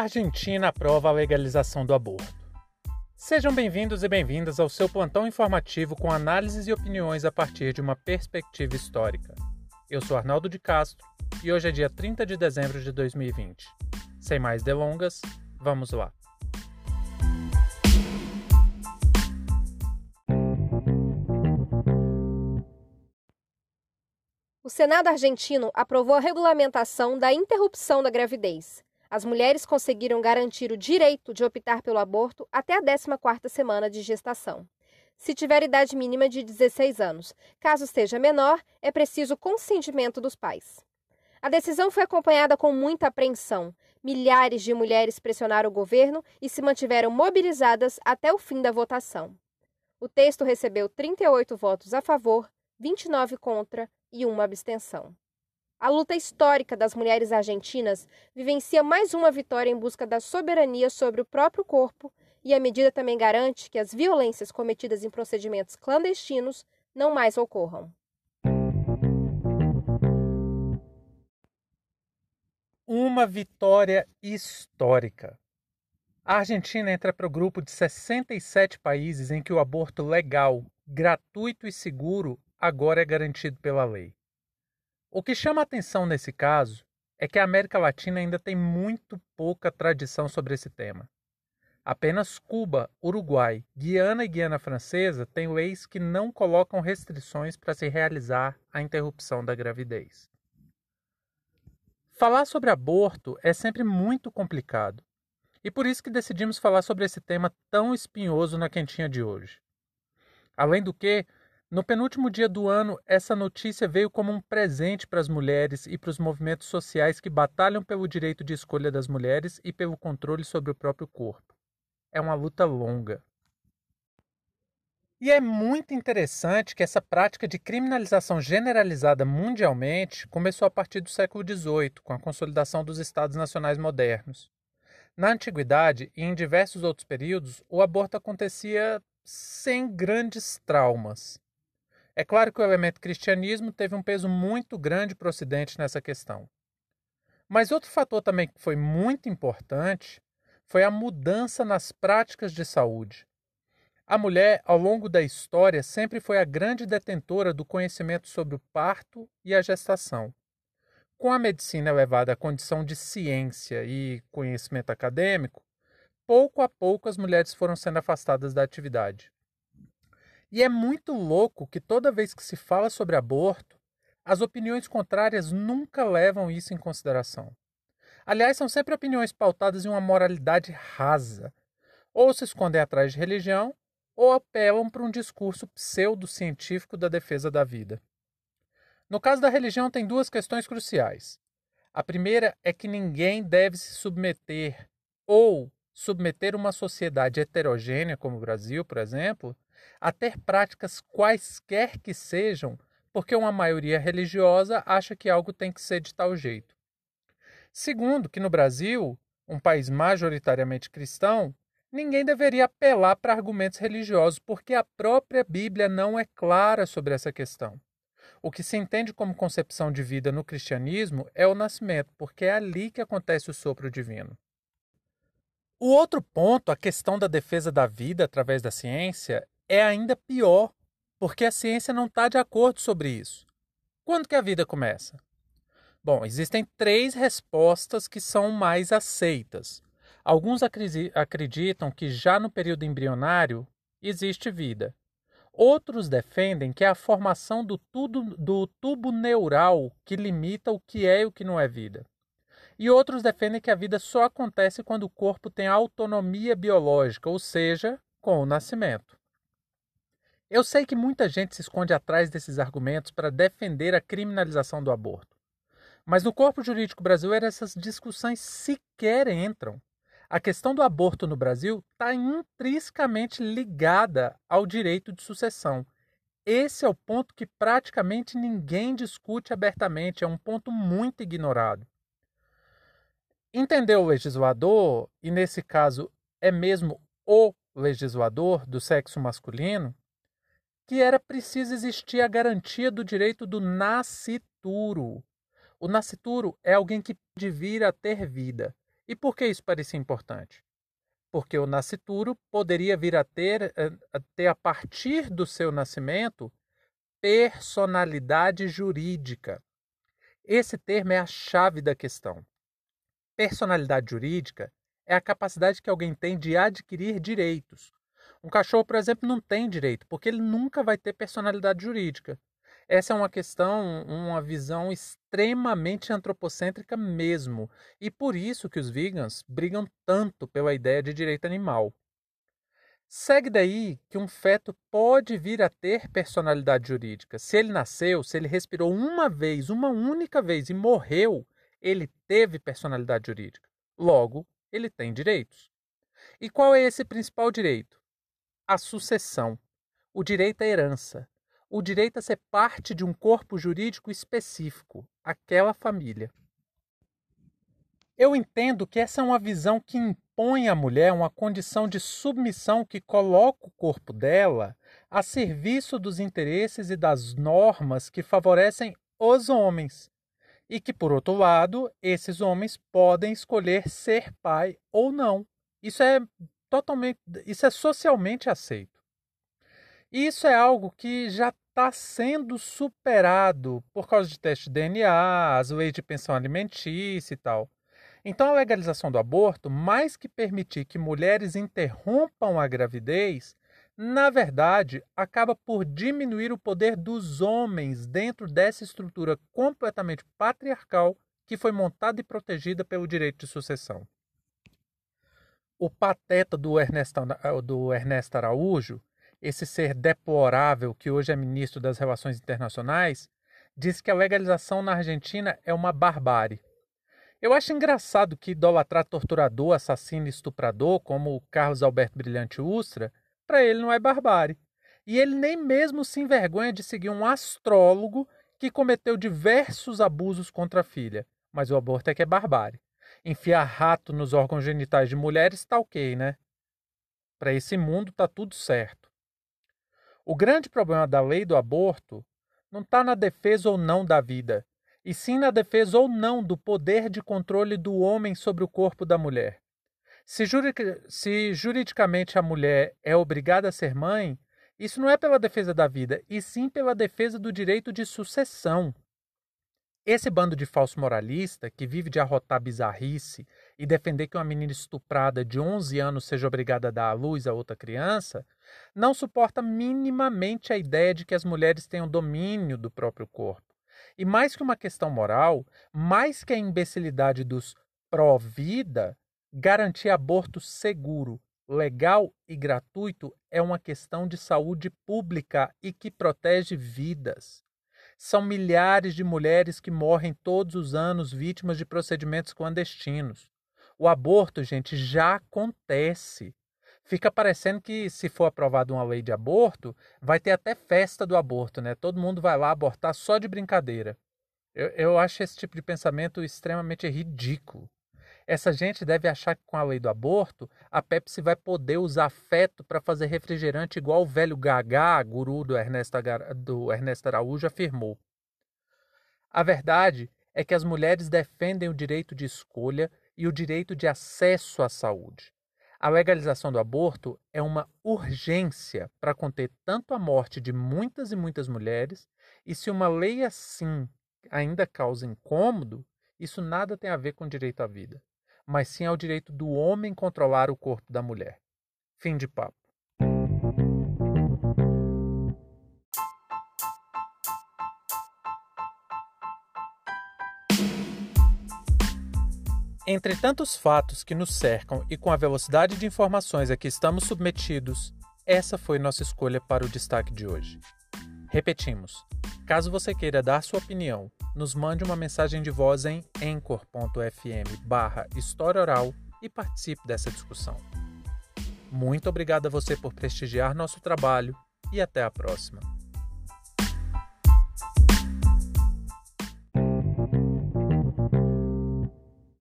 Argentina aprova a legalização do aborto. Sejam bem-vindos e bem-vindas ao seu plantão informativo com análises e opiniões a partir de uma perspectiva histórica. Eu sou Arnaldo de Castro e hoje é dia 30 de dezembro de 2020. Sem mais delongas, vamos lá. O Senado argentino aprovou a regulamentação da interrupção da gravidez. As mulheres conseguiram garantir o direito de optar pelo aborto até a 14ª semana de gestação. Se tiver idade mínima de 16 anos, caso seja menor, é preciso consentimento dos pais. A decisão foi acompanhada com muita apreensão. Milhares de mulheres pressionaram o governo e se mantiveram mobilizadas até o fim da votação. O texto recebeu 38 votos a favor, 29 contra e uma abstenção. A luta histórica das mulheres argentinas vivencia mais uma vitória em busca da soberania sobre o próprio corpo, e a medida também garante que as violências cometidas em procedimentos clandestinos não mais ocorram. Uma vitória histórica. A Argentina entra para o grupo de 67 países em que o aborto legal, gratuito e seguro agora é garantido pela lei. O que chama atenção nesse caso é que a América Latina ainda tem muito pouca tradição sobre esse tema. Apenas Cuba, Uruguai, Guiana e Guiana Francesa têm leis que não colocam restrições para se realizar a interrupção da gravidez. Falar sobre aborto é sempre muito complicado, e por isso que decidimos falar sobre esse tema tão espinhoso na quentinha de hoje. Além do que, no penúltimo dia do ano, essa notícia veio como um presente para as mulheres e para os movimentos sociais que batalham pelo direito de escolha das mulheres e pelo controle sobre o próprio corpo. É uma luta longa. E é muito interessante que essa prática de criminalização generalizada mundialmente começou a partir do século XVIII, com a consolidação dos Estados Nacionais modernos. Na antiguidade e em diversos outros períodos, o aborto acontecia sem grandes traumas. É claro que o elemento cristianismo teve um peso muito grande para o Ocidente nessa questão. Mas outro fator também que foi muito importante foi a mudança nas práticas de saúde. A mulher, ao longo da história, sempre foi a grande detentora do conhecimento sobre o parto e a gestação. Com a medicina elevada à condição de ciência e conhecimento acadêmico, pouco a pouco as mulheres foram sendo afastadas da atividade. E é muito louco que toda vez que se fala sobre aborto, as opiniões contrárias nunca levam isso em consideração. Aliás, são sempre opiniões pautadas em uma moralidade rasa. Ou se escondem atrás de religião, ou apelam para um discurso pseudocientífico da defesa da vida. No caso da religião, tem duas questões cruciais. A primeira é que ninguém deve se submeter ou submeter uma sociedade heterogênea, como o Brasil, por exemplo, a ter práticas quaisquer que sejam, porque uma maioria religiosa acha que algo tem que ser de tal jeito. Segundo, que no Brasil, um país majoritariamente cristão, ninguém deveria apelar para argumentos religiosos, porque a própria Bíblia não é clara sobre essa questão. O que se entende como concepção de vida no cristianismo é o nascimento, porque é ali que acontece o sopro divino. O outro ponto, a questão da defesa da vida através da ciência, é ainda pior, porque a ciência não está de acordo sobre isso. Quando que a vida começa? Bom, existem três respostas que são mais aceitas. Alguns acreditam que já no período embrionário existe vida. Outros defendem que é a formação do, do tubo neural que limita o que é e o que não é vida. E outros defendem que a vida só acontece quando o corpo tem autonomia biológica, ou seja, com o nascimento. Eu sei que muita gente se esconde atrás desses argumentos para defender a criminalização do aborto. Mas no corpo jurídico brasileiro essas discussões sequer entram. A questão do aborto no Brasil está intrinsecamente ligada ao direito de sucessão. Esse é o ponto que praticamente ninguém discute abertamente, é um ponto muito ignorado. Entender o legislador, e nesse caso é mesmo o legislador do sexo masculino, que era preciso existir a garantia do direito do nascituro. O nascituro é alguém que pode vir a ter vida. E por que isso parecia importante? Porque o nascituro poderia vir a ter, eh, a ter a partir do seu nascimento personalidade jurídica. Esse termo é a chave da questão. Personalidade jurídica é a capacidade que alguém tem de adquirir direitos. Um cachorro, por exemplo, não tem direito, porque ele nunca vai ter personalidade jurídica. Essa é uma questão, uma visão extremamente antropocêntrica mesmo, e por isso que os vegans brigam tanto pela ideia de direito animal. Segue daí que um feto pode vir a ter personalidade jurídica. Se ele nasceu, se ele respirou uma vez, uma única vez e morreu, ele teve personalidade jurídica. Logo, ele tem direitos. E qual é esse principal direito? A sucessão, o direito à herança, o direito a ser parte de um corpo jurídico específico, aquela família. Eu entendo que essa é uma visão que impõe à mulher uma condição de submissão que coloca o corpo dela a serviço dos interesses e das normas que favorecem os homens, e que, por outro lado, esses homens podem escolher ser pai ou não. Isso é totalmente, isso é socialmente aceito. E isso é algo que já está sendo superado por causa de teste de DNA, as leis de pensão alimentícia e tal. Então, a legalização do aborto, mais que permitir que mulheres interrompam a gravidez, na verdade, acaba por diminuir o poder dos homens dentro dessa estrutura completamente patriarcal que foi montada e protegida pelo direito de sucessão. O pateta do Ernesto, do Ernesto Araújo, esse ser deplorável que hoje é ministro das Relações Internacionais, diz que a legalização na Argentina é uma barbárie. Eu acho engraçado que idolatrar torturador, assassino e estuprador, como o Carlos Alberto Brilhante Ustra, para ele não é barbárie. E ele nem mesmo se envergonha de seguir um astrólogo que cometeu diversos abusos contra a filha. Mas o aborto é que é barbárie. Enfiar rato nos órgãos genitais de mulheres está ok, né? Para esse mundo tá tudo certo. O grande problema da lei do aborto não está na defesa ou não da vida, e sim na defesa ou não do poder de controle do homem sobre o corpo da mulher. Se, se juridicamente a mulher é obrigada a ser mãe, isso não é pela defesa da vida, e sim pela defesa do direito de sucessão. Esse bando de falso moralista que vive de arrotar bizarrice e defender que uma menina estuprada de 11 anos seja obrigada a dar à luz a outra criança, não suporta minimamente a ideia de que as mulheres tenham domínio do próprio corpo. E mais que uma questão moral, mais que a imbecilidade dos pró-vida, Garantir aborto seguro, legal e gratuito é uma questão de saúde pública e que protege vidas. São milhares de mulheres que morrem todos os anos vítimas de procedimentos clandestinos. O aborto, gente, já acontece. Fica parecendo que, se for aprovada uma lei de aborto, vai ter até festa do aborto, né? Todo mundo vai lá abortar só de brincadeira. Eu, eu acho esse tipo de pensamento extremamente ridículo. Essa gente deve achar que com a lei do aborto, a Pepsi vai poder usar feto para fazer refrigerante igual o velho Gagá, guru do Ernesto, do Ernesto Araújo, afirmou. A verdade é que as mulheres defendem o direito de escolha e o direito de acesso à saúde. A legalização do aborto é uma urgência para conter tanto a morte de muitas e muitas mulheres, e se uma lei assim ainda causa incômodo, isso nada tem a ver com direito à vida mas sim ao direito do homem controlar o corpo da mulher. Fim de papo. Entre tantos fatos que nos cercam e com a velocidade de informações a que estamos submetidos, essa foi nossa escolha para o destaque de hoje. Repetimos: caso você queira dar sua opinião nos mande uma mensagem de voz em anchor.fm barra História Oral e participe dessa discussão. Muito obrigado a você por prestigiar nosso trabalho e até a próxima.